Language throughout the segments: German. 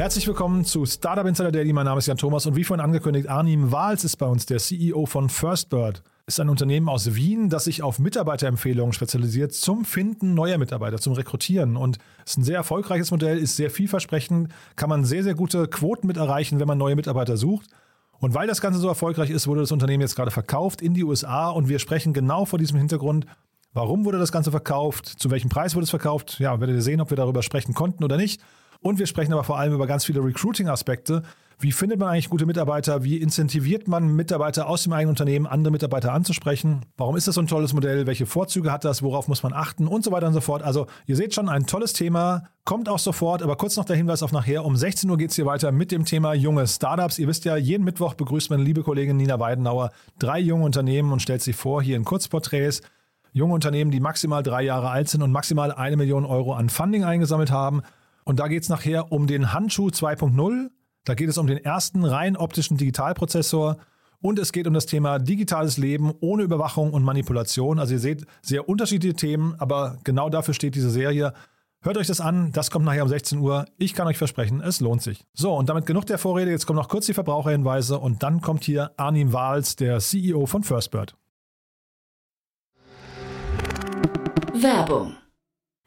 Herzlich willkommen zu Startup Insider Daily. Mein Name ist Jan Thomas und wie vorhin angekündigt, Arnim Wahls ist bei uns, der CEO von Firstbird. Ist ein Unternehmen aus Wien, das sich auf Mitarbeiterempfehlungen spezialisiert zum Finden neuer Mitarbeiter, zum Rekrutieren. Und ist ein sehr erfolgreiches Modell, ist sehr vielversprechend, kann man sehr, sehr gute Quoten mit erreichen, wenn man neue Mitarbeiter sucht. Und weil das Ganze so erfolgreich ist, wurde das Unternehmen jetzt gerade verkauft in die USA und wir sprechen genau vor diesem Hintergrund, warum wurde das Ganze verkauft, zu welchem Preis wurde es verkauft. Ja, werdet ihr sehen, ob wir darüber sprechen konnten oder nicht. Und wir sprechen aber vor allem über ganz viele Recruiting-Aspekte. Wie findet man eigentlich gute Mitarbeiter? Wie incentiviert man Mitarbeiter aus dem eigenen Unternehmen, andere Mitarbeiter anzusprechen? Warum ist das so ein tolles Modell? Welche Vorzüge hat das? Worauf muss man achten? Und so weiter und so fort. Also ihr seht schon, ein tolles Thema. Kommt auch sofort, aber kurz noch der Hinweis auf nachher. Um 16 Uhr geht es hier weiter mit dem Thema junge Startups. Ihr wisst ja, jeden Mittwoch begrüßt meine liebe Kollegin Nina Weidenauer drei junge Unternehmen und stellt sie vor hier in Kurzporträts. Junge Unternehmen, die maximal drei Jahre alt sind und maximal eine Million Euro an Funding eingesammelt haben. Und da geht es nachher um den Handschuh 2.0. Da geht es um den ersten rein optischen Digitalprozessor. Und es geht um das Thema digitales Leben ohne Überwachung und Manipulation. Also ihr seht sehr unterschiedliche Themen, aber genau dafür steht diese Serie. Hört euch das an, das kommt nachher um 16 Uhr. Ich kann euch versprechen, es lohnt sich. So, und damit genug der Vorrede. Jetzt kommen noch kurz die Verbraucherhinweise und dann kommt hier Arnim Wahls, der CEO von Firstbird. Werbung.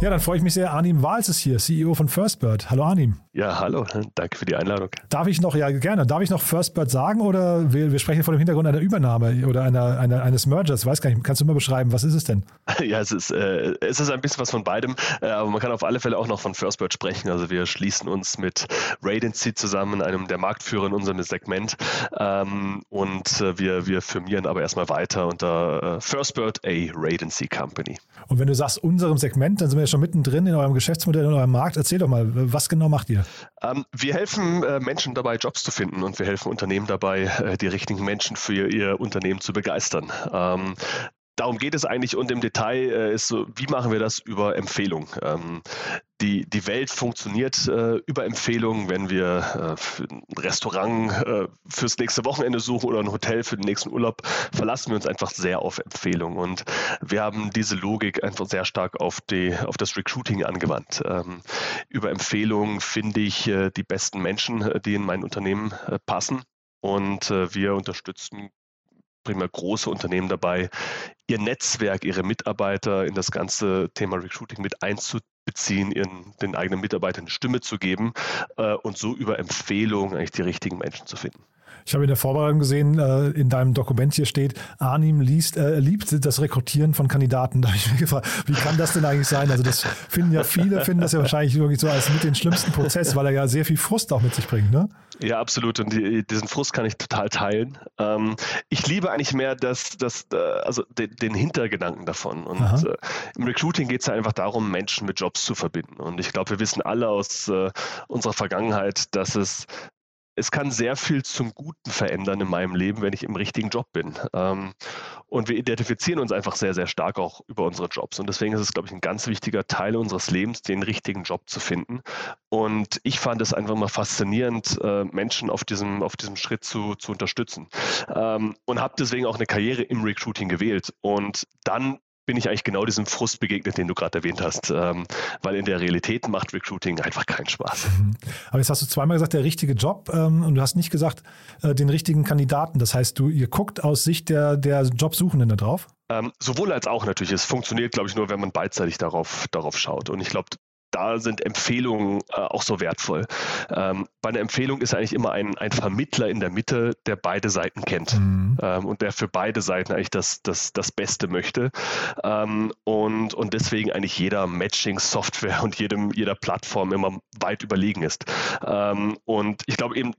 Ja, dann freue ich mich sehr. Arnim Wahls ist hier, CEO von Firstbird. Hallo Arnim. Ja, hallo, danke für die Einladung. Darf ich noch, ja gerne, darf ich noch Firstbird sagen oder wir, wir sprechen vor dem Hintergrund einer Übernahme oder einer, einer, eines Mergers? Weiß gar nicht, kannst du mal beschreiben, was ist es denn? Ja, es ist, äh, es ist ein bisschen was von beidem, äh, aber man kann auf alle Fälle auch noch von Firstbird sprechen. Also wir schließen uns mit Radency zusammen, einem der Marktführer in unserem Segment ähm, und äh, wir, wir firmieren aber erstmal weiter unter äh, Firstbird, a Radency Company. Und wenn du sagst unserem Segment, dann sind wir ja schon mittendrin in eurem Geschäftsmodell, in eurem Markt. Erzähl doch mal, was genau macht ihr? Ähm, wir helfen äh, Menschen dabei, Jobs zu finden und wir helfen Unternehmen dabei, äh, die richtigen Menschen für ihr, Unternehmen zu begeistern. Ähm, darum geht es eigentlich und im Detail äh, ist so, wie machen wir das über Empfehlung? Ähm, die, die Welt funktioniert äh, über Empfehlungen, wenn wir äh, ein Restaurant äh, fürs nächste Wochenende suchen oder ein Hotel für den nächsten Urlaub, verlassen wir uns einfach sehr auf Empfehlungen. Und wir haben diese Logik einfach sehr stark auf, die, auf das Recruiting angewandt. Ähm, über Empfehlungen finde ich äh, die besten Menschen, äh, die in mein Unternehmen äh, passen. Und wir unterstützen primär große Unternehmen dabei, ihr Netzwerk, ihre Mitarbeiter in das ganze Thema Recruiting mit einzubeziehen, ihren, den eigenen Mitarbeitern eine Stimme zu geben äh, und so über Empfehlungen eigentlich die richtigen Menschen zu finden. Ich habe in der Vorbereitung gesehen, äh, in deinem Dokument hier steht, Arnim liest, äh, liebt das Rekrutieren von Kandidaten. Da habe ich mich gefragt, wie kann das denn eigentlich sein? Also das finden ja viele, finden das ja wahrscheinlich wirklich so als mit den schlimmsten Prozess, weil er ja sehr viel Frust auch mit sich bringt, ne? Ja, absolut. Und die, diesen Frust kann ich total teilen. Ähm, ich liebe eigentlich mehr das, das, äh, also den, den Hintergedanken davon. Und äh, im Recruiting geht es ja einfach darum, Menschen mit Jobs zu verbinden. Und ich glaube, wir wissen alle aus äh, unserer Vergangenheit, dass es es kann sehr viel zum Guten verändern in meinem Leben, wenn ich im richtigen Job bin. Ähm, und wir identifizieren uns einfach sehr, sehr stark auch über unsere Jobs. Und deswegen ist es, glaube ich, ein ganz wichtiger Teil unseres Lebens, den richtigen Job zu finden. Und ich fand es einfach mal faszinierend, äh, Menschen auf diesem, auf diesem Schritt zu, zu unterstützen. Ähm, und habe deswegen auch eine Karriere im Recruiting gewählt. Und dann bin ich eigentlich genau diesem Frust begegnet, den du gerade erwähnt hast, ähm, weil in der Realität macht Recruiting einfach keinen Spaß. Mhm. Aber jetzt hast du zweimal gesagt, der richtige Job ähm, und du hast nicht gesagt, äh, den richtigen Kandidaten. Das heißt, du, ihr guckt aus Sicht der, der Jobsuchenden da drauf? Ähm, sowohl als auch natürlich. Es funktioniert, glaube ich, nur, wenn man beidseitig darauf, darauf schaut. Und ich glaube, da sind Empfehlungen äh, auch so wertvoll. Ähm, bei einer Empfehlung ist eigentlich immer ein, ein Vermittler in der Mitte, der beide Seiten kennt mhm. ähm, und der für beide Seiten eigentlich das, das, das Beste möchte. Ähm, und, und deswegen eigentlich jeder Matching-Software und jedem, jeder Plattform immer weit überlegen ist. Ähm, und ich glaube eben,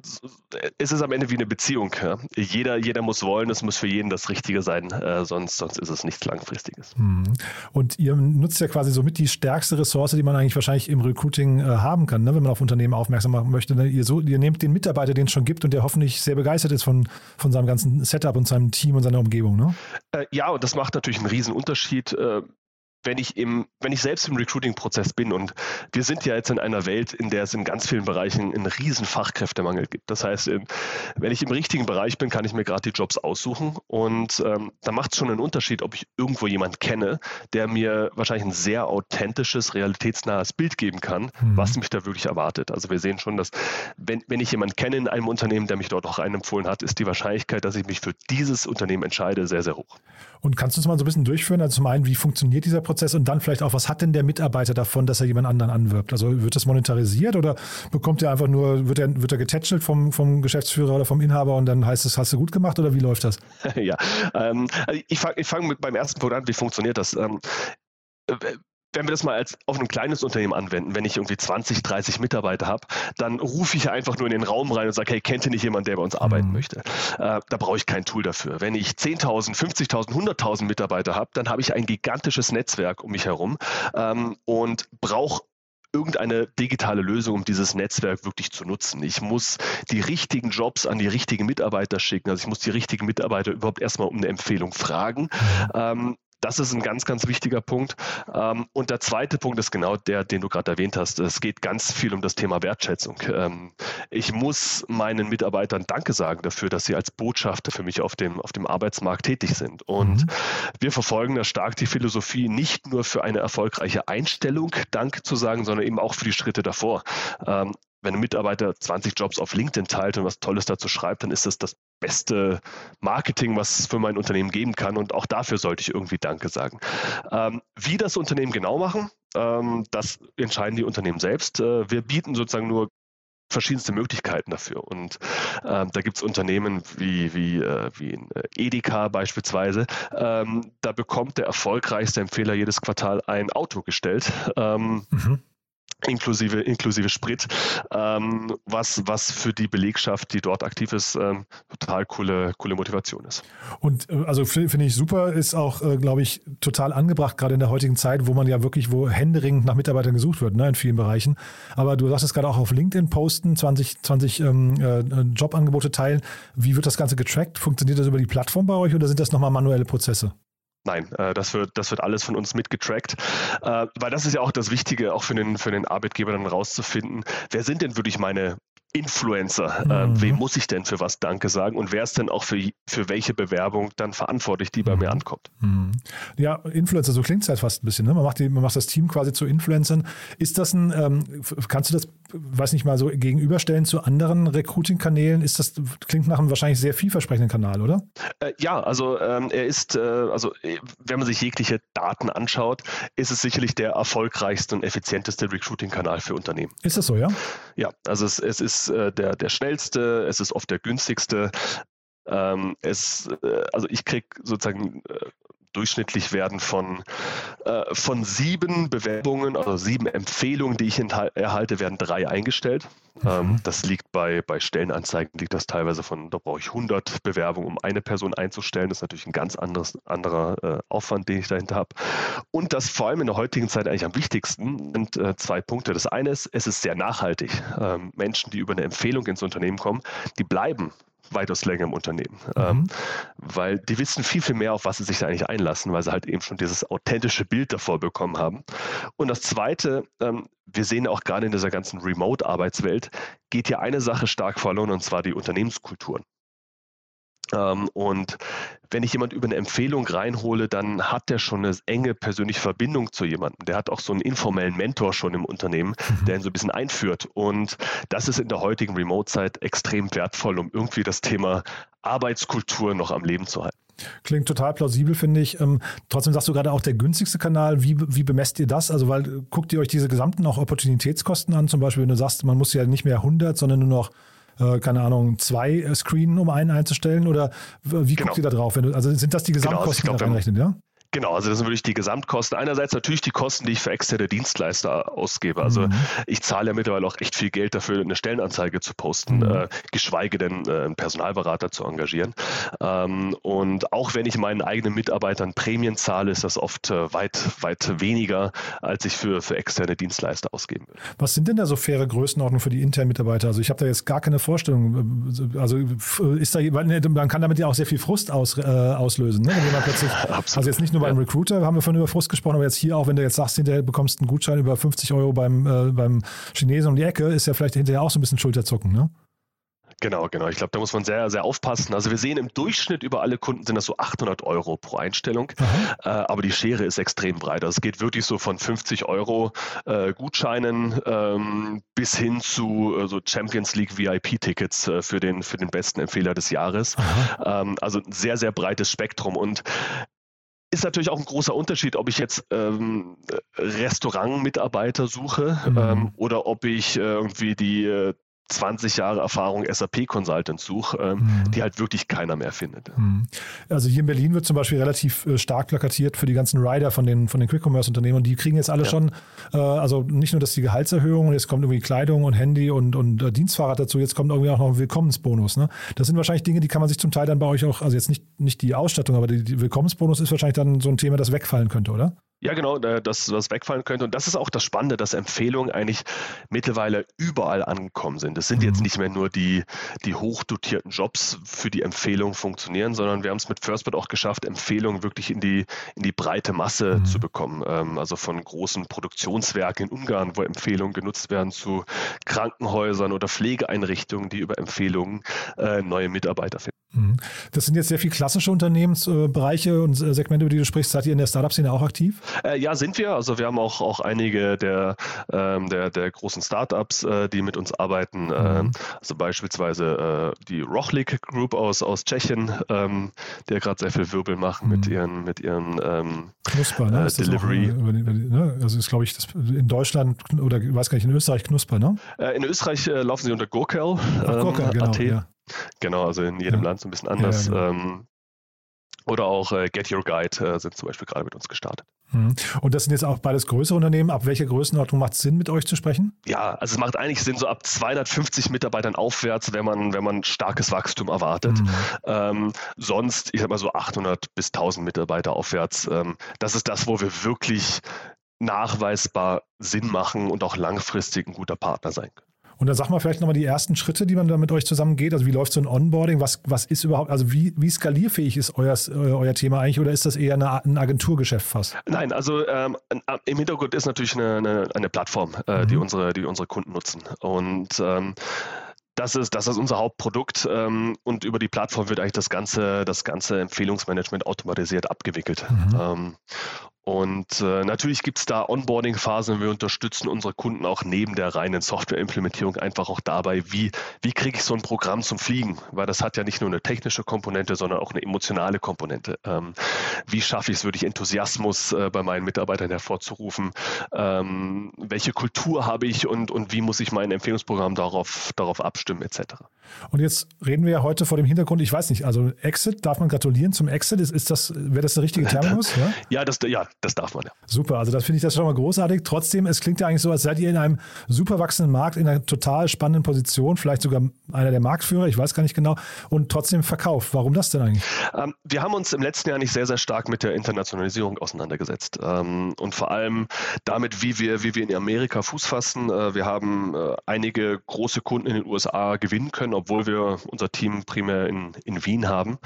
es ist am Ende wie eine Beziehung. Ja? Jeder, jeder muss wollen, es muss für jeden das Richtige sein, äh, sonst, sonst ist es nichts Langfristiges. Mhm. Und ihr nutzt ja quasi somit die stärkste Ressource, die man eigentlich wahrscheinlich im Recruiting äh, haben kann, ne? wenn man auf Unternehmen aufmerksam machen möchte. Ne? Ihr, so, ihr nehmt den Mitarbeiter, den es schon gibt und der hoffentlich sehr begeistert ist von, von seinem ganzen Setup und seinem Team und seiner Umgebung. Ne? Äh, ja, und das macht natürlich einen riesen Unterschied. Äh, wenn ich im, wenn ich selbst im Recruiting-Prozess bin und wir sind ja jetzt in einer Welt, in der es in ganz vielen Bereichen einen riesen Fachkräftemangel gibt. Das heißt, wenn ich im richtigen Bereich bin, kann ich mir gerade die Jobs aussuchen und ähm, da macht es schon einen Unterschied, ob ich irgendwo jemanden kenne, der mir wahrscheinlich ein sehr authentisches, realitätsnahes Bild geben kann, mhm. was mich da wirklich erwartet. Also wir sehen schon, dass wenn, wenn ich jemanden kenne in einem Unternehmen, der mich dort auch einempfohlen hat, ist die Wahrscheinlichkeit, dass ich mich für dieses Unternehmen entscheide, sehr, sehr hoch. Und kannst du es mal so ein bisschen durchführen? Also zum einen, wie funktioniert dieser Prozess und dann vielleicht auch, was hat denn der Mitarbeiter davon, dass er jemand anderen anwirbt? Also wird das monetarisiert oder bekommt er einfach nur, wird er, wird er getätschelt vom, vom Geschäftsführer oder vom Inhaber und dann heißt es, hast du gut gemacht oder wie läuft das? Ja, ähm, also ich fange ich fang beim ersten Punkt an, wie funktioniert das? Ähm, wenn wir das mal als auf ein kleines Unternehmen anwenden, wenn ich irgendwie 20, 30 Mitarbeiter habe, dann rufe ich einfach nur in den Raum rein und sage, hey, kennt ihr nicht jemanden, der bei uns arbeiten mhm. möchte? Äh, da brauche ich kein Tool dafür. Wenn ich 10.000, 50.000, 100.000 Mitarbeiter habe, dann habe ich ein gigantisches Netzwerk um mich herum ähm, und brauche irgendeine digitale Lösung, um dieses Netzwerk wirklich zu nutzen. Ich muss die richtigen Jobs an die richtigen Mitarbeiter schicken. Also ich muss die richtigen Mitarbeiter überhaupt erstmal um eine Empfehlung fragen. Mhm. Ähm, das ist ein ganz, ganz wichtiger Punkt. Ähm, und der zweite Punkt ist genau der, den du gerade erwähnt hast. Es geht ganz viel um das Thema Wertschätzung. Ähm, ich muss meinen Mitarbeitern Danke sagen dafür, dass sie als Botschafter für mich auf dem, auf dem Arbeitsmarkt tätig sind. Und mhm. wir verfolgen da stark die Philosophie, nicht nur für eine erfolgreiche Einstellung Danke zu sagen, sondern eben auch für die Schritte davor. Wenn ein Mitarbeiter 20 Jobs auf LinkedIn teilt und was Tolles dazu schreibt, dann ist das das beste Marketing, was es für mein Unternehmen geben kann. Und auch dafür sollte ich irgendwie Danke sagen. Ähm, wie das Unternehmen genau machen, ähm, das entscheiden die Unternehmen selbst. Äh, wir bieten sozusagen nur verschiedenste Möglichkeiten dafür. Und ähm, da gibt es Unternehmen wie, wie, äh, wie in äh, Edeka beispielsweise. Ähm, da bekommt der erfolgreichste Empfehler jedes Quartal ein Auto gestellt. Ähm, mhm inklusive, inklusive Sprit, ähm, was, was für die Belegschaft, die dort aktiv ist, ähm, total coole, coole Motivation ist. Und äh, also finde ich super, ist auch, äh, glaube ich, total angebracht, gerade in der heutigen Zeit, wo man ja wirklich, wo händeringend nach Mitarbeitern gesucht wird, ne, in vielen Bereichen. Aber du sagst es gerade auch auf LinkedIn posten, 20, 20 ähm, äh, Jobangebote teilen. Wie wird das Ganze getrackt? Funktioniert das über die Plattform bei euch oder sind das nochmal manuelle Prozesse? Nein, äh, das, wird, das wird alles von uns mitgetrackt, äh, weil das ist ja auch das Wichtige, auch für den, für den Arbeitgeber dann rauszufinden, wer sind denn wirklich meine Influencer. Ähm, mhm. wem muss ich denn für was Danke sagen und wer ist denn auch für, für welche Bewerbung dann verantwortlich, die bei mhm. mir ankommt? Mhm. Ja, Influencer, so klingt es halt fast ein bisschen. Ne? Man, macht die, man macht das Team quasi zu Influencern. Ist das ein, ähm, kannst du das, weiß nicht mal, so gegenüberstellen zu anderen Recruiting-Kanälen? Ist das, klingt nach einem wahrscheinlich sehr vielversprechenden Kanal, oder? Äh, ja, also ähm, er ist, äh, also äh, wenn man sich jegliche Daten anschaut, ist es sicherlich der erfolgreichste und effizienteste Recruiting-Kanal für Unternehmen. Ist das so, ja? Ja, also es, es ist äh, der, der schnellste, es ist oft der günstigste. Ähm, es, äh, also ich kriege sozusagen äh, durchschnittlich werden von, äh, von sieben Bewerbungen, also sieben Empfehlungen, die ich erhalte, werden drei eingestellt. Mhm. Ähm, das liegt bei, bei Stellenanzeigen, liegt das teilweise von, da brauche ich 100 Bewerbungen, um eine Person einzustellen. Das ist natürlich ein ganz anderes, anderer äh, Aufwand, den ich dahinter habe. Und das vor allem in der heutigen Zeit eigentlich am wichtigsten sind äh, zwei Punkte. Das eine ist, es ist sehr nachhaltig. Ähm, Menschen, die über eine Empfehlung ins Unternehmen kommen, die bleiben weitaus länger im Unternehmen. Mhm. Ähm, weil die wissen viel, viel mehr, auf was sie sich da eigentlich einlassen, weil sie halt eben schon dieses authentische Bild davor bekommen haben. Und das Zweite, ähm, wir sehen auch gerade in dieser ganzen Remote-Arbeitswelt, geht hier eine Sache stark verloren, und zwar die Unternehmenskulturen. Ähm, und wenn ich jemand über eine Empfehlung reinhole, dann hat der schon eine enge persönliche Verbindung zu jemandem. Der hat auch so einen informellen Mentor schon im Unternehmen, mhm. der ihn so ein bisschen einführt. Und das ist in der heutigen Remote-Zeit extrem wertvoll, um irgendwie das Thema Arbeitskultur noch am Leben zu halten. Klingt total plausibel, finde ich. Ähm, trotzdem sagst du gerade auch der günstigste Kanal. Wie, wie bemesst ihr das? Also, weil guckt ihr euch diese gesamten auch Opportunitätskosten an? Zum Beispiel, wenn du sagst, man muss ja nicht mehr 100, sondern nur noch äh, keine Ahnung, zwei äh, Screen, um einen einzustellen? Oder wie genau. guckt ihr da drauf? Du, also sind das die Gesamtkosten, genau, also die da reinrechnet, ja? Genau, also das sind wirklich die Gesamtkosten. Einerseits natürlich die Kosten, die ich für externe Dienstleister ausgebe. Also mhm. ich zahle ja mittlerweile auch echt viel Geld dafür, eine Stellenanzeige zu posten, mhm. äh, geschweige denn äh, einen Personalberater zu engagieren. Ähm, und auch wenn ich meinen eigenen Mitarbeitern Prämien zahle, ist das oft äh, weit, weit weniger, als ich für, für externe Dienstleister ausgeben will. Was sind denn da so faire Größenordnungen für die internen Mitarbeiter? Also ich habe da jetzt gar keine Vorstellung. Also ist da, man kann damit ja auch sehr viel Frust aus, äh, auslösen, ne? wenn jemand plötzlich, Absolut. also jetzt nicht nur nur beim ja. Recruiter, haben wir von über Frust gesprochen, aber jetzt hier auch, wenn du jetzt sagst, hinterher bekommst einen Gutschein über 50 Euro beim, äh, beim Chinesen um die Ecke, ist ja vielleicht hinterher auch so ein bisschen Schulterzucken, ne? Genau, genau. Ich glaube, da muss man sehr, sehr aufpassen. Also wir sehen im Durchschnitt über alle Kunden sind das so 800 Euro pro Einstellung, äh, aber die Schere ist extrem breit. Also es geht wirklich so von 50 Euro äh, Gutscheinen ähm, bis hin zu äh, so Champions League VIP-Tickets äh, für, den, für den besten Empfehler des Jahres. Ähm, also ein sehr, sehr breites Spektrum und ist natürlich auch ein großer Unterschied, ob ich jetzt ähm, Restaurantmitarbeiter suche mhm. ähm, oder ob ich äh, irgendwie die äh, 20 Jahre Erfahrung SAP-Consultant suche, ähm, mhm. die halt wirklich keiner mehr findet. Mhm. Also hier in Berlin wird zum Beispiel relativ äh, stark plakatiert für die ganzen Rider von den, von den Quick-Commerce-Unternehmen und die kriegen jetzt alle ja. schon, äh, also nicht nur, dass die Gehaltserhöhung, jetzt kommt irgendwie Kleidung und Handy und, und äh, Dienstfahrrad dazu, jetzt kommt irgendwie auch noch ein Willkommensbonus. Ne? Das sind wahrscheinlich Dinge, die kann man sich zum Teil dann bei euch auch, also jetzt nicht, nicht die Ausstattung, aber die Willkommensbonus ist wahrscheinlich dann so ein Thema, das wegfallen könnte, oder? Ja, genau, dass das wegfallen könnte. Und das ist auch das Spannende, dass Empfehlungen eigentlich mittlerweile überall angekommen sind. Es sind mhm. jetzt nicht mehr nur die, die hochdotierten Jobs, für die Empfehlungen funktionieren, sondern wir haben es mit Firstbird auch geschafft, Empfehlungen wirklich in die, in die breite Masse mhm. zu bekommen. Ähm, also von großen Produktionswerken in Ungarn, wo Empfehlungen genutzt werden, zu Krankenhäusern oder Pflegeeinrichtungen, die über Empfehlungen äh, neue Mitarbeiter finden. Mhm. Das sind jetzt sehr viel klassische Unternehmensbereiche und äh, Segmente, über die du sprichst. Seid ihr in der Startup-Szene auch aktiv? Äh, ja, sind wir. Also wir haben auch, auch einige der, ähm, der, der großen Startups, äh, die mit uns arbeiten. Mhm. Ähm, also beispielsweise äh, die Rochlik Group aus, aus Tschechien, ähm, die ja gerade sehr viel Wirbel machen mhm. mit ihren, mit ihren ähm, Knusper, ne? Ist Delivery. Auch, ne? Also ist, glaube ich, das in Deutschland oder weiß gar nicht, in Österreich Knusper, ne? in Österreich laufen sie unter Gurkel. Ach, Gurkel, genau. Ja. Genau, also in jedem ja. Land so ein bisschen anders. Ja, genau. ähm, oder auch äh, Get Your Guide äh, sind zum Beispiel gerade mit uns gestartet. Mhm. Und das sind jetzt auch beides größere Unternehmen. Ab welcher Größenordnung macht es Sinn, mit euch zu sprechen? Ja, also es macht eigentlich Sinn, so ab 250 Mitarbeitern aufwärts, wenn man, wenn man starkes Wachstum erwartet. Mhm. Ähm, sonst, ich sag mal so 800 bis 1000 Mitarbeiter aufwärts. Ähm, das ist das, wo wir wirklich nachweisbar Sinn machen und auch langfristig ein guter Partner sein können. Und dann sag mal vielleicht nochmal die ersten Schritte, die man da mit euch zusammen geht. Also wie läuft so ein Onboarding? Was, was ist überhaupt, also wie, wie skalierfähig ist euer, euer Thema eigentlich oder ist das eher eine, ein Agenturgeschäft fast? Nein, also ähm, im Hintergrund ist natürlich eine, eine, eine Plattform, äh, mhm. die, unsere, die unsere Kunden nutzen. Und ähm, das ist, das ist unser Hauptprodukt ähm, und über die Plattform wird eigentlich das ganze, das ganze Empfehlungsmanagement automatisiert abgewickelt. Mhm. Ähm, und äh, natürlich gibt es da Onboarding-Phasen. Wir unterstützen unsere Kunden auch neben der reinen Softwareimplementierung einfach auch dabei, wie, wie kriege ich so ein Programm zum Fliegen? Weil das hat ja nicht nur eine technische Komponente, sondern auch eine emotionale Komponente. Ähm, wie schaffe ich es wirklich, Enthusiasmus äh, bei meinen Mitarbeitern hervorzurufen? Ähm, welche Kultur habe ich und, und wie muss ich mein Empfehlungsprogramm darauf, darauf abstimmen, etc. Und jetzt reden wir ja heute vor dem Hintergrund, ich weiß nicht, also Exit, darf man gratulieren zum Exit? Ist, ist das, wäre das der richtige Terminus? Ja, ja, das, ja das darf man ja. Super, also das finde ich das schon mal großartig. Trotzdem, es klingt ja eigentlich so, als seid ihr in einem super wachsenden Markt, in einer total spannenden Position, vielleicht sogar einer der Marktführer, ich weiß gar nicht genau, und trotzdem verkauft. Warum das denn eigentlich? Ähm, wir haben uns im letzten Jahr nicht sehr, sehr stark mit der Internationalisierung auseinandergesetzt ähm, und vor allem damit, wie wir, wie wir in Amerika Fuß fassen. Äh, wir haben äh, einige große Kunden in den USA gewinnen können, obwohl wir unser Team primär in, in Wien haben.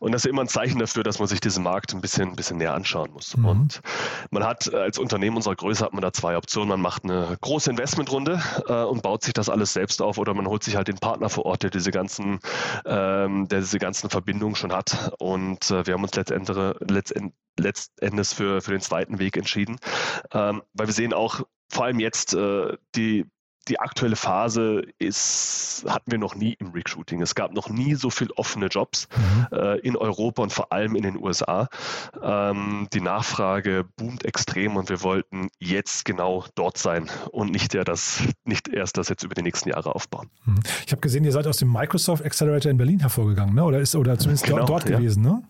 Und das ist immer ein Zeichen dafür, dass man sich diesen Markt ein bisschen, ein bisschen näher anschauen muss. Mhm. Und Und man hat als Unternehmen unserer Größe hat man da zwei Optionen. Man macht eine große Investmentrunde äh, und baut sich das alles selbst auf oder man holt sich halt den Partner vor Ort, der diese ganzen, ähm, der diese ganzen Verbindungen schon hat. Und äh, wir haben uns letztendlich, letztend, für, für den zweiten Weg entschieden, ähm, weil wir sehen auch vor allem jetzt äh, die die aktuelle Phase ist, hatten wir noch nie im Recruiting. Es gab noch nie so viele offene Jobs mhm. äh, in Europa und vor allem in den USA. Ähm, die Nachfrage boomt extrem und wir wollten jetzt genau dort sein und nicht, der das, nicht erst das jetzt über die nächsten Jahre aufbauen. Mhm. Ich habe gesehen, ihr seid aus dem Microsoft Accelerator in Berlin hervorgegangen, ne? oder ist oder zumindest genau, dort ja. gewesen, ne?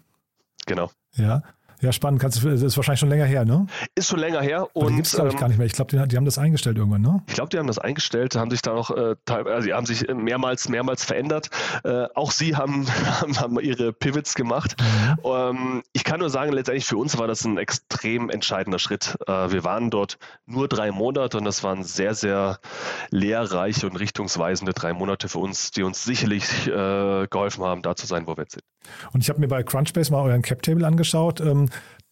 Genau. Ja. Ja, spannend. Kannst, das ist wahrscheinlich schon länger her, ne? Ist schon länger her. Und die gibt es, glaube ich, gar nicht mehr. Ich glaube, die, die, haben das eingestellt irgendwann, ne? Ich glaube, die haben das eingestellt, haben sich da noch, äh, also die haben sich mehrmals, mehrmals verändert. Äh, auch sie haben, haben, ihre Pivots gemacht. Mhm. Ähm, ich kann nur sagen, letztendlich für uns war das ein extrem entscheidender Schritt. Äh, wir waren dort nur drei Monate und das waren sehr, sehr lehrreiche und richtungsweisende drei Monate für uns, die uns sicherlich äh, geholfen haben, da zu sein, wo wir jetzt sind. Und ich habe mir bei Crunchbase mal euren Cap-Table angeschaut. Ähm,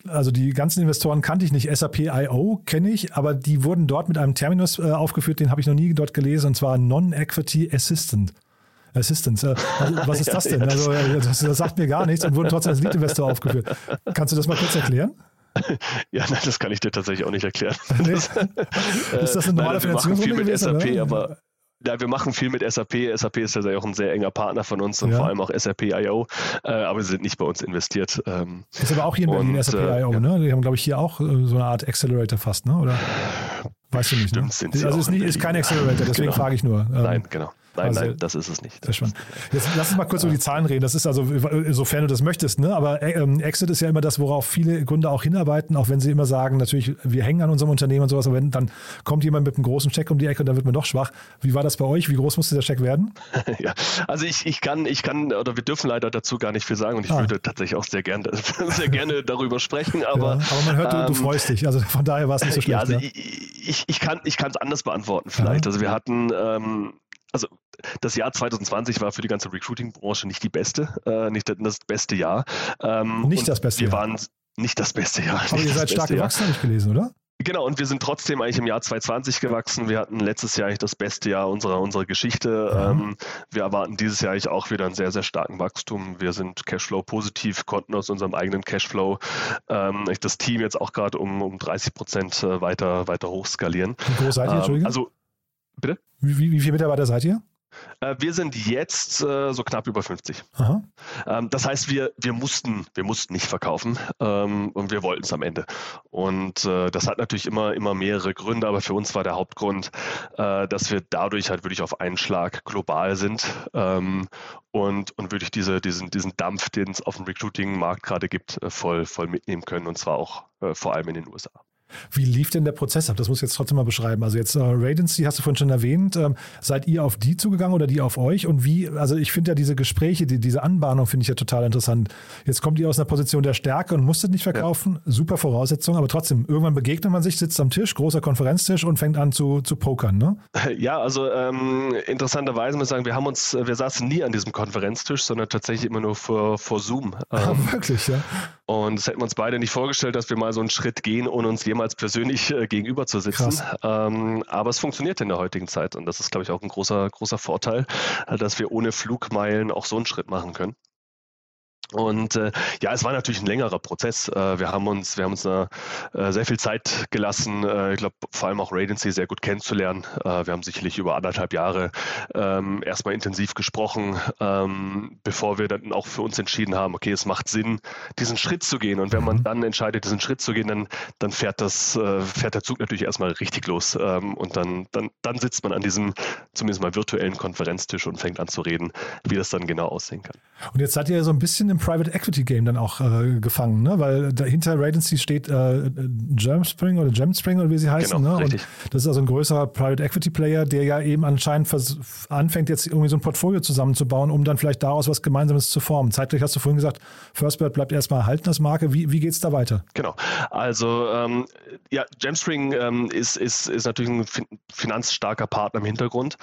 also die ganzen Investoren kannte ich nicht. SAP IO kenne ich, aber die wurden dort mit einem Terminus äh, aufgeführt, den habe ich noch nie dort gelesen, und zwar Non-Equity Assistant. Assistance. Äh, was ist das denn? Also, äh, das, das, sagt mir gar nichts und wurden trotzdem als Lead-Investor aufgeführt. Kannst du das mal kurz erklären? Ja, nein, das kann ich dir tatsächlich auch nicht erklären. Nee. ist das eine normale Finanzierungsrunde mit gewesen? SAP, oder? aber ja, wir machen viel mit SAP. SAP ist ja auch ein sehr enger Partner von uns und ja. vor allem auch SAP IO, äh, aber sie sind nicht bei uns investiert. Ähm, ist aber auch hier in Berlin und, SAP IO, äh, ne? Die haben, glaube ich, hier auch äh, so eine Art Accelerator fast, ne? Oder? Weißt du nicht, ne? Stimmt, ne? Also ist, nicht, ist kein Accelerator, deswegen genau. frage ich nur. Ähm, Nein, genau. Nein, also, nein, das ist es nicht. Sehr spannend. Jetzt lass uns mal kurz über die Zahlen reden. Das ist also, sofern du das möchtest, ne? aber ähm, Exit ist ja immer das, worauf viele Gründer auch hinarbeiten, auch wenn sie immer sagen, natürlich, wir hängen an unserem Unternehmen und sowas, aber wenn dann kommt jemand mit einem großen Check um die Ecke und dann wird man doch schwach. Wie war das bei euch? Wie groß musste der Check werden? ja, also ich, ich kann, ich kann, oder wir dürfen leider dazu gar nicht viel sagen und ich ah. würde tatsächlich auch sehr gerne, sehr gerne darüber sprechen, aber. Ja, aber man hört, du, ähm, du, freust dich. Also von daher war es nicht so schlecht. Ja, also ja? ich, ich, ich kann es anders beantworten vielleicht. Ja. Also wir hatten ähm, also das Jahr 2020 war für die ganze Recruiting-Branche nicht die beste, äh, nicht das beste Jahr. Ähm, nicht das beste wir Jahr. waren nicht das beste Jahr. Aber ihr seid stark gewachsen, habe ich gelesen, oder? Genau, und wir sind trotzdem eigentlich im Jahr 2020 gewachsen. Wir hatten letztes Jahr eigentlich das beste Jahr unserer, unserer Geschichte. Ja. Ähm, wir erwarten dieses Jahr eigentlich auch wieder einen sehr, sehr starken Wachstum. Wir sind Cashflow positiv, konnten aus unserem eigenen Cashflow ähm, das Team jetzt auch gerade um, um 30 Prozent äh, weiter, weiter hochskalieren. Wie groß seid ihr, Entschuldigung? Ähm, also, bitte? Wie, wie, wie viele Mitarbeiter seid ihr? Äh, wir sind jetzt äh, so knapp über 50. Ähm, das heißt, wir, wir, mussten, wir mussten nicht verkaufen ähm, und wir wollten es am Ende. Und äh, das hat natürlich immer, immer mehrere Gründe, aber für uns war der Hauptgrund, äh, dass wir dadurch halt wirklich auf einen Schlag global sind ähm, und, und wirklich diese, diesen, diesen Dampf, den es auf dem Recruiting-Markt gerade gibt, äh, voll, voll mitnehmen können und zwar auch äh, vor allem in den USA. Wie lief denn der Prozess ab? Das muss ich jetzt trotzdem mal beschreiben. Also jetzt äh, Radency hast du vorhin schon erwähnt. Ähm, seid ihr auf die zugegangen oder die auf euch? Und wie, also ich finde ja diese Gespräche, die, diese Anbahnung finde ich ja total interessant. Jetzt kommt ihr aus einer Position der Stärke und musstet nicht verkaufen. Ja. Super Voraussetzung, aber trotzdem, irgendwann begegnet man sich, sitzt am Tisch, großer Konferenztisch und fängt an zu, zu pokern, ne? Ja, also ähm, interessanterweise muss ich sagen, wir haben uns, wir saßen nie an diesem Konferenztisch, sondern tatsächlich immer nur vor, vor Zoom. Ah, ähm, wirklich, ja. Und das hätten wir uns beide nicht vorgestellt, dass wir mal so einen Schritt gehen, ohne uns jemals persönlich äh, gegenüber zu sitzen. Ähm, aber es funktioniert in der heutigen Zeit und das ist, glaube ich, auch ein großer, großer Vorteil, äh, dass wir ohne Flugmeilen auch so einen Schritt machen können. Und äh, ja, es war natürlich ein längerer Prozess. Äh, wir haben uns, wir haben uns äh, sehr viel Zeit gelassen, äh, ich glaube vor allem auch Radency sehr gut kennenzulernen. Äh, wir haben sicherlich über anderthalb Jahre ähm, erstmal intensiv gesprochen, ähm, bevor wir dann auch für uns entschieden haben, okay, es macht Sinn, diesen Schritt zu gehen. Und wenn man mhm. dann entscheidet, diesen Schritt zu gehen, dann, dann fährt das, äh, fährt der Zug natürlich erstmal richtig los. Ähm, und dann, dann, dann sitzt man an diesem zumindest mal virtuellen Konferenztisch und fängt an zu reden, wie das dann genau aussehen kann. Und jetzt seid ihr so ein bisschen im Private Equity Game dann auch äh, gefangen, ne? weil dahinter Radency steht äh, Germspring oder Gemspring oder wie sie heißen. Genau, ne? Und das ist also ein größerer Private Equity Player, der ja eben anscheinend anfängt, jetzt irgendwie so ein Portfolio zusammenzubauen, um dann vielleicht daraus was Gemeinsames zu formen. Zeitgleich hast du vorhin gesagt, Firstbird bleibt erstmal erhalten als Marke. Wie, wie geht es da weiter? Genau. Also ähm, ja, Gemspring ähm, ist, ist, ist natürlich ein finanzstarker Partner im Hintergrund,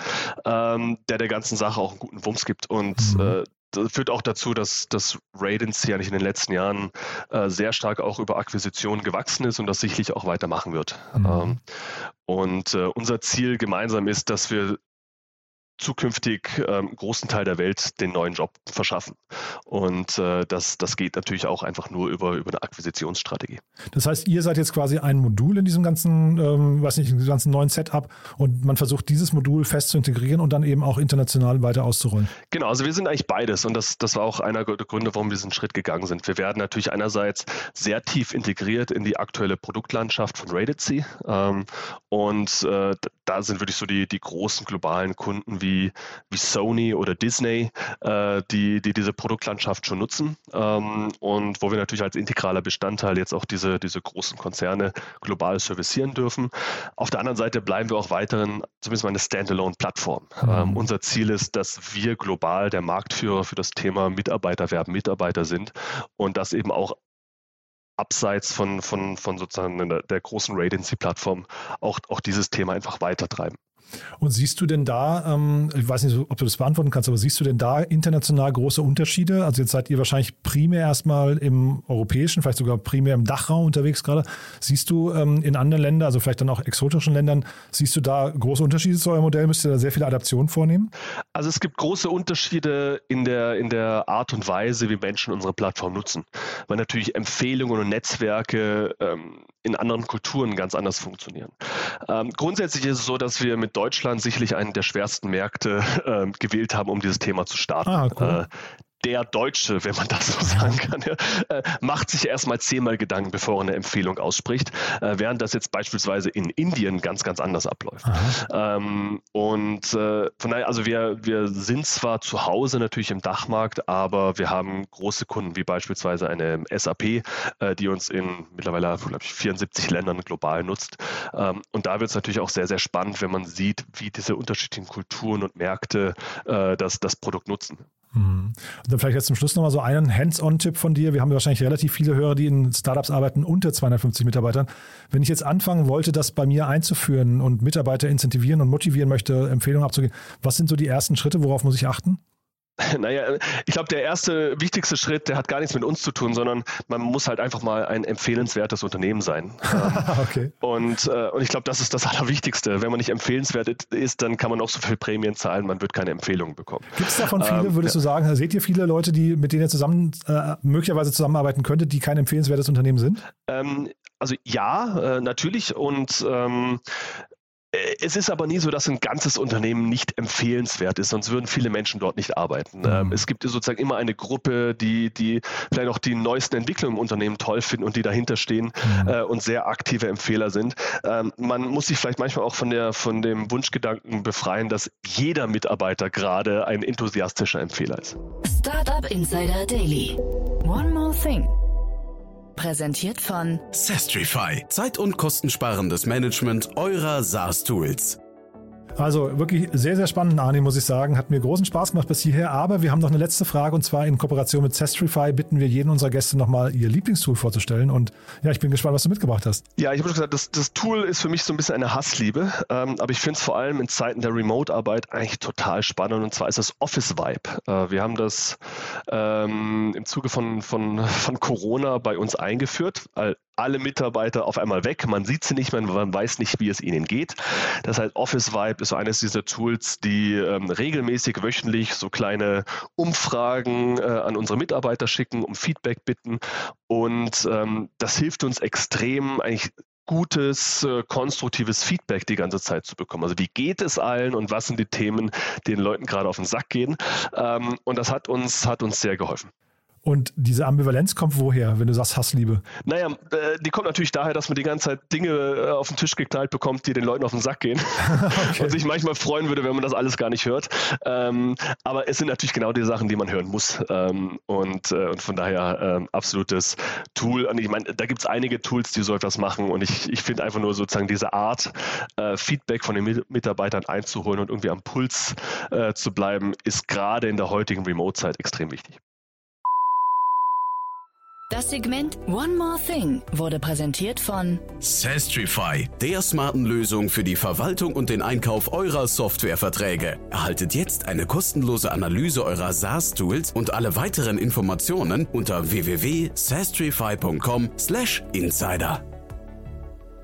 ähm, der der ganzen Sache auch einen guten Wumms gibt und mhm. äh, das führt auch dazu, dass das Radency ja nicht in den letzten Jahren äh, sehr stark auch über Akquisitionen gewachsen ist und das sicherlich auch weitermachen wird. Mhm. Ähm, und äh, unser Ziel gemeinsam ist, dass wir zukünftig ähm, großen Teil der Welt den neuen Job verschaffen. Und äh, das, das geht natürlich auch einfach nur über, über eine Akquisitionsstrategie. Das heißt, ihr seid jetzt quasi ein Modul in diesem ganzen, ähm, weiß nicht, ganzen neuen Setup und man versucht dieses Modul fest zu integrieren und dann eben auch international weiter auszurollen. Genau, also wir sind eigentlich beides und das, das war auch einer der Gründe, warum wir diesen Schritt gegangen sind. Wir werden natürlich einerseits sehr tief integriert in die aktuelle Produktlandschaft von Rated C ähm, und äh, da sind wirklich so die, die großen globalen Kunden wie wie, wie Sony oder Disney, äh, die, die diese Produktlandschaft schon nutzen ähm, und wo wir natürlich als integraler Bestandteil jetzt auch diese, diese großen Konzerne global servicieren dürfen. Auf der anderen Seite bleiben wir auch weiterhin zumindest mal eine Standalone-Plattform. Mhm. Ähm, unser Ziel ist, dass wir global der Marktführer für das Thema Mitarbeiterwerben, Mitarbeiter sind und das eben auch abseits von, von, von sozusagen der, der großen Radency-Plattform auch, auch dieses Thema einfach weitertreiben. Und siehst du denn da, ähm, ich weiß nicht, ob du das beantworten kannst, aber siehst du denn da international große Unterschiede? Also jetzt seid ihr wahrscheinlich primär erstmal im europäischen, vielleicht sogar primär im Dachraum unterwegs gerade. Siehst du ähm, in anderen Ländern, also vielleicht dann auch exotischen Ländern, siehst du da große Unterschiede zu eurem Modell? Müsst ihr da sehr viele Adaptionen vornehmen? Also es gibt große Unterschiede in der, in der Art und Weise, wie Menschen unsere Plattform nutzen. Weil natürlich Empfehlungen und Netzwerke ähm, in anderen Kulturen ganz anders funktionieren. Ähm, grundsätzlich ist es so, dass wir mit Deutschland sicherlich einen der schwersten Märkte äh, gewählt haben, um dieses Thema zu starten. Ah, cool. Der Deutsche, wenn man das so sagen kann, äh, macht sich erstmal zehnmal Gedanken, bevor er eine Empfehlung ausspricht, äh, während das jetzt beispielsweise in Indien ganz, ganz anders abläuft. Ähm, und äh, von daher, also wir, wir sind zwar zu Hause natürlich im Dachmarkt, aber wir haben große Kunden wie beispielsweise eine SAP, äh, die uns in mittlerweile, glaube ich, 74 Ländern global nutzt. Ähm, und da wird es natürlich auch sehr, sehr spannend, wenn man sieht, wie diese unterschiedlichen Kulturen und Märkte äh, das, das Produkt nutzen. Dann vielleicht jetzt zum Schluss nochmal so einen Hands-on-Tipp von dir. Wir haben wahrscheinlich relativ viele Hörer, die in Startups arbeiten unter 250 Mitarbeitern. Wenn ich jetzt anfangen wollte, das bei mir einzuführen und Mitarbeiter incentivieren und motivieren möchte, Empfehlungen abzugeben, was sind so die ersten Schritte? Worauf muss ich achten? Naja, ich glaube, der erste wichtigste Schritt, der hat gar nichts mit uns zu tun, sondern man muss halt einfach mal ein empfehlenswertes Unternehmen sein. okay. Und, äh, und ich glaube, das ist das Allerwichtigste. Wenn man nicht empfehlenswert ist, dann kann man auch so viel Prämien zahlen, man wird keine Empfehlung bekommen. Gibt es davon viele, ähm, würdest ja. du sagen? Seht ihr viele Leute, die, mit denen ihr zusammen äh, möglicherweise zusammenarbeiten könntet, die kein empfehlenswertes Unternehmen sind? Ähm, also ja, äh, natürlich. Und ähm, äh, es ist aber nie so, dass ein ganzes Unternehmen nicht empfehlenswert ist, sonst würden viele Menschen dort nicht arbeiten. Mhm. Ähm, es gibt sozusagen immer eine Gruppe, die, die vielleicht auch die neuesten Entwicklungen im Unternehmen toll finden und die dahinter stehen mhm. äh, und sehr aktive Empfehler sind. Ähm, man muss sich vielleicht manchmal auch von, der, von dem Wunschgedanken befreien, dass jeder Mitarbeiter gerade ein enthusiastischer Empfehler ist. Startup Insider Daily. One more thing. Präsentiert von Sestrify. Zeit- und kostensparendes Management eurer SaaS-Tools. Also wirklich sehr, sehr spannend, Arne, muss ich sagen. Hat mir großen Spaß gemacht bis hierher. Aber wir haben noch eine letzte Frage und zwar in Kooperation mit Zestrify bitten wir jeden unserer Gäste nochmal ihr Lieblingstool vorzustellen. Und ja, ich bin gespannt, was du mitgebracht hast. Ja, ich habe schon gesagt, das, das, Tool ist für mich so ein bisschen eine Hassliebe. Ähm, aber ich finde es vor allem in Zeiten der Remote-Arbeit eigentlich total spannend. Und zwar ist das Office Vibe. Äh, wir haben das ähm, im Zuge von, von, von Corona bei uns eingeführt alle Mitarbeiter auf einmal weg. Man sieht sie nicht mehr, man weiß nicht, wie es ihnen geht. Das heißt, Office Vibe ist so eines dieser Tools, die ähm, regelmäßig wöchentlich so kleine Umfragen äh, an unsere Mitarbeiter schicken, um Feedback bitten. Und ähm, das hilft uns extrem, eigentlich gutes, äh, konstruktives Feedback die ganze Zeit zu bekommen. Also wie geht es allen und was sind die Themen, die den Leuten gerade auf den Sack gehen. Ähm, und das hat uns, hat uns sehr geholfen. Und diese Ambivalenz kommt woher, wenn du sagst Hassliebe? Naja, äh, die kommt natürlich daher, dass man die ganze Zeit Dinge äh, auf den Tisch geknallt bekommt, die den Leuten auf den Sack gehen. okay. Und sich manchmal freuen würde, wenn man das alles gar nicht hört. Ähm, aber es sind natürlich genau die Sachen, die man hören muss. Ähm, und, äh, und von daher ähm, absolutes Tool. Und ich meine, da gibt es einige Tools, die so etwas machen. Und ich, ich finde einfach nur sozusagen diese Art, Feedback von den Mitarbeitern einzuholen und irgendwie am Puls zu bleiben, ist gerade in der heutigen Remote-Zeit extrem wichtig. Das Segment One More Thing wurde präsentiert von Sastrify, der smarten Lösung für die Verwaltung und den Einkauf eurer Softwareverträge. Erhaltet jetzt eine kostenlose Analyse eurer SaaS-Tools und alle weiteren Informationen unter www.sastrify.com/insider.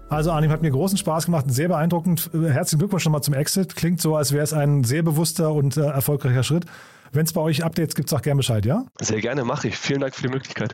Also Arnim hat mir großen Spaß gemacht, sehr beeindruckend. Herzlichen Glückwunsch nochmal zum Exit. Klingt so, als wäre es ein sehr bewusster und äh, erfolgreicher Schritt. Wenn es bei euch Updates gibt, sag gerne Bescheid, ja? Sehr gerne, mache ich. Vielen Dank für die Möglichkeit.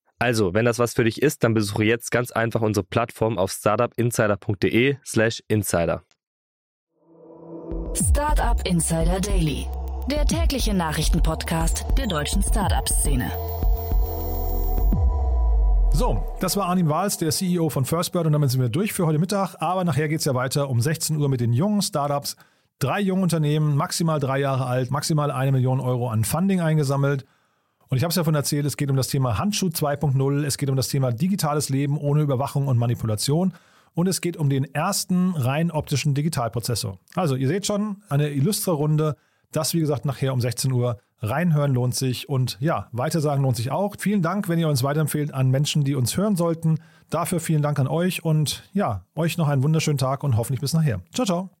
Also, wenn das was für dich ist, dann besuche jetzt ganz einfach unsere Plattform auf startupinsider.de/slash insider. Startup Insider Daily, der tägliche Nachrichtenpodcast der deutschen Startup-Szene. So, das war Arnim Wahls, der CEO von Firstbird und damit sind wir durch für heute Mittag. Aber nachher geht es ja weiter um 16 Uhr mit den jungen Startups. Drei junge Unternehmen, maximal drei Jahre alt, maximal eine Million Euro an Funding eingesammelt. Und ich habe es ja von erzählt, es geht um das Thema Handschuh 2.0, es geht um das Thema digitales Leben ohne Überwachung und Manipulation und es geht um den ersten rein optischen Digitalprozessor. Also ihr seht schon, eine illustre Runde. Das, wie gesagt, nachher um 16 Uhr. Reinhören lohnt sich und ja, weitersagen lohnt sich auch. Vielen Dank, wenn ihr uns weiterempfehlt an Menschen, die uns hören sollten. Dafür vielen Dank an euch und ja, euch noch einen wunderschönen Tag und hoffentlich bis nachher. Ciao, ciao.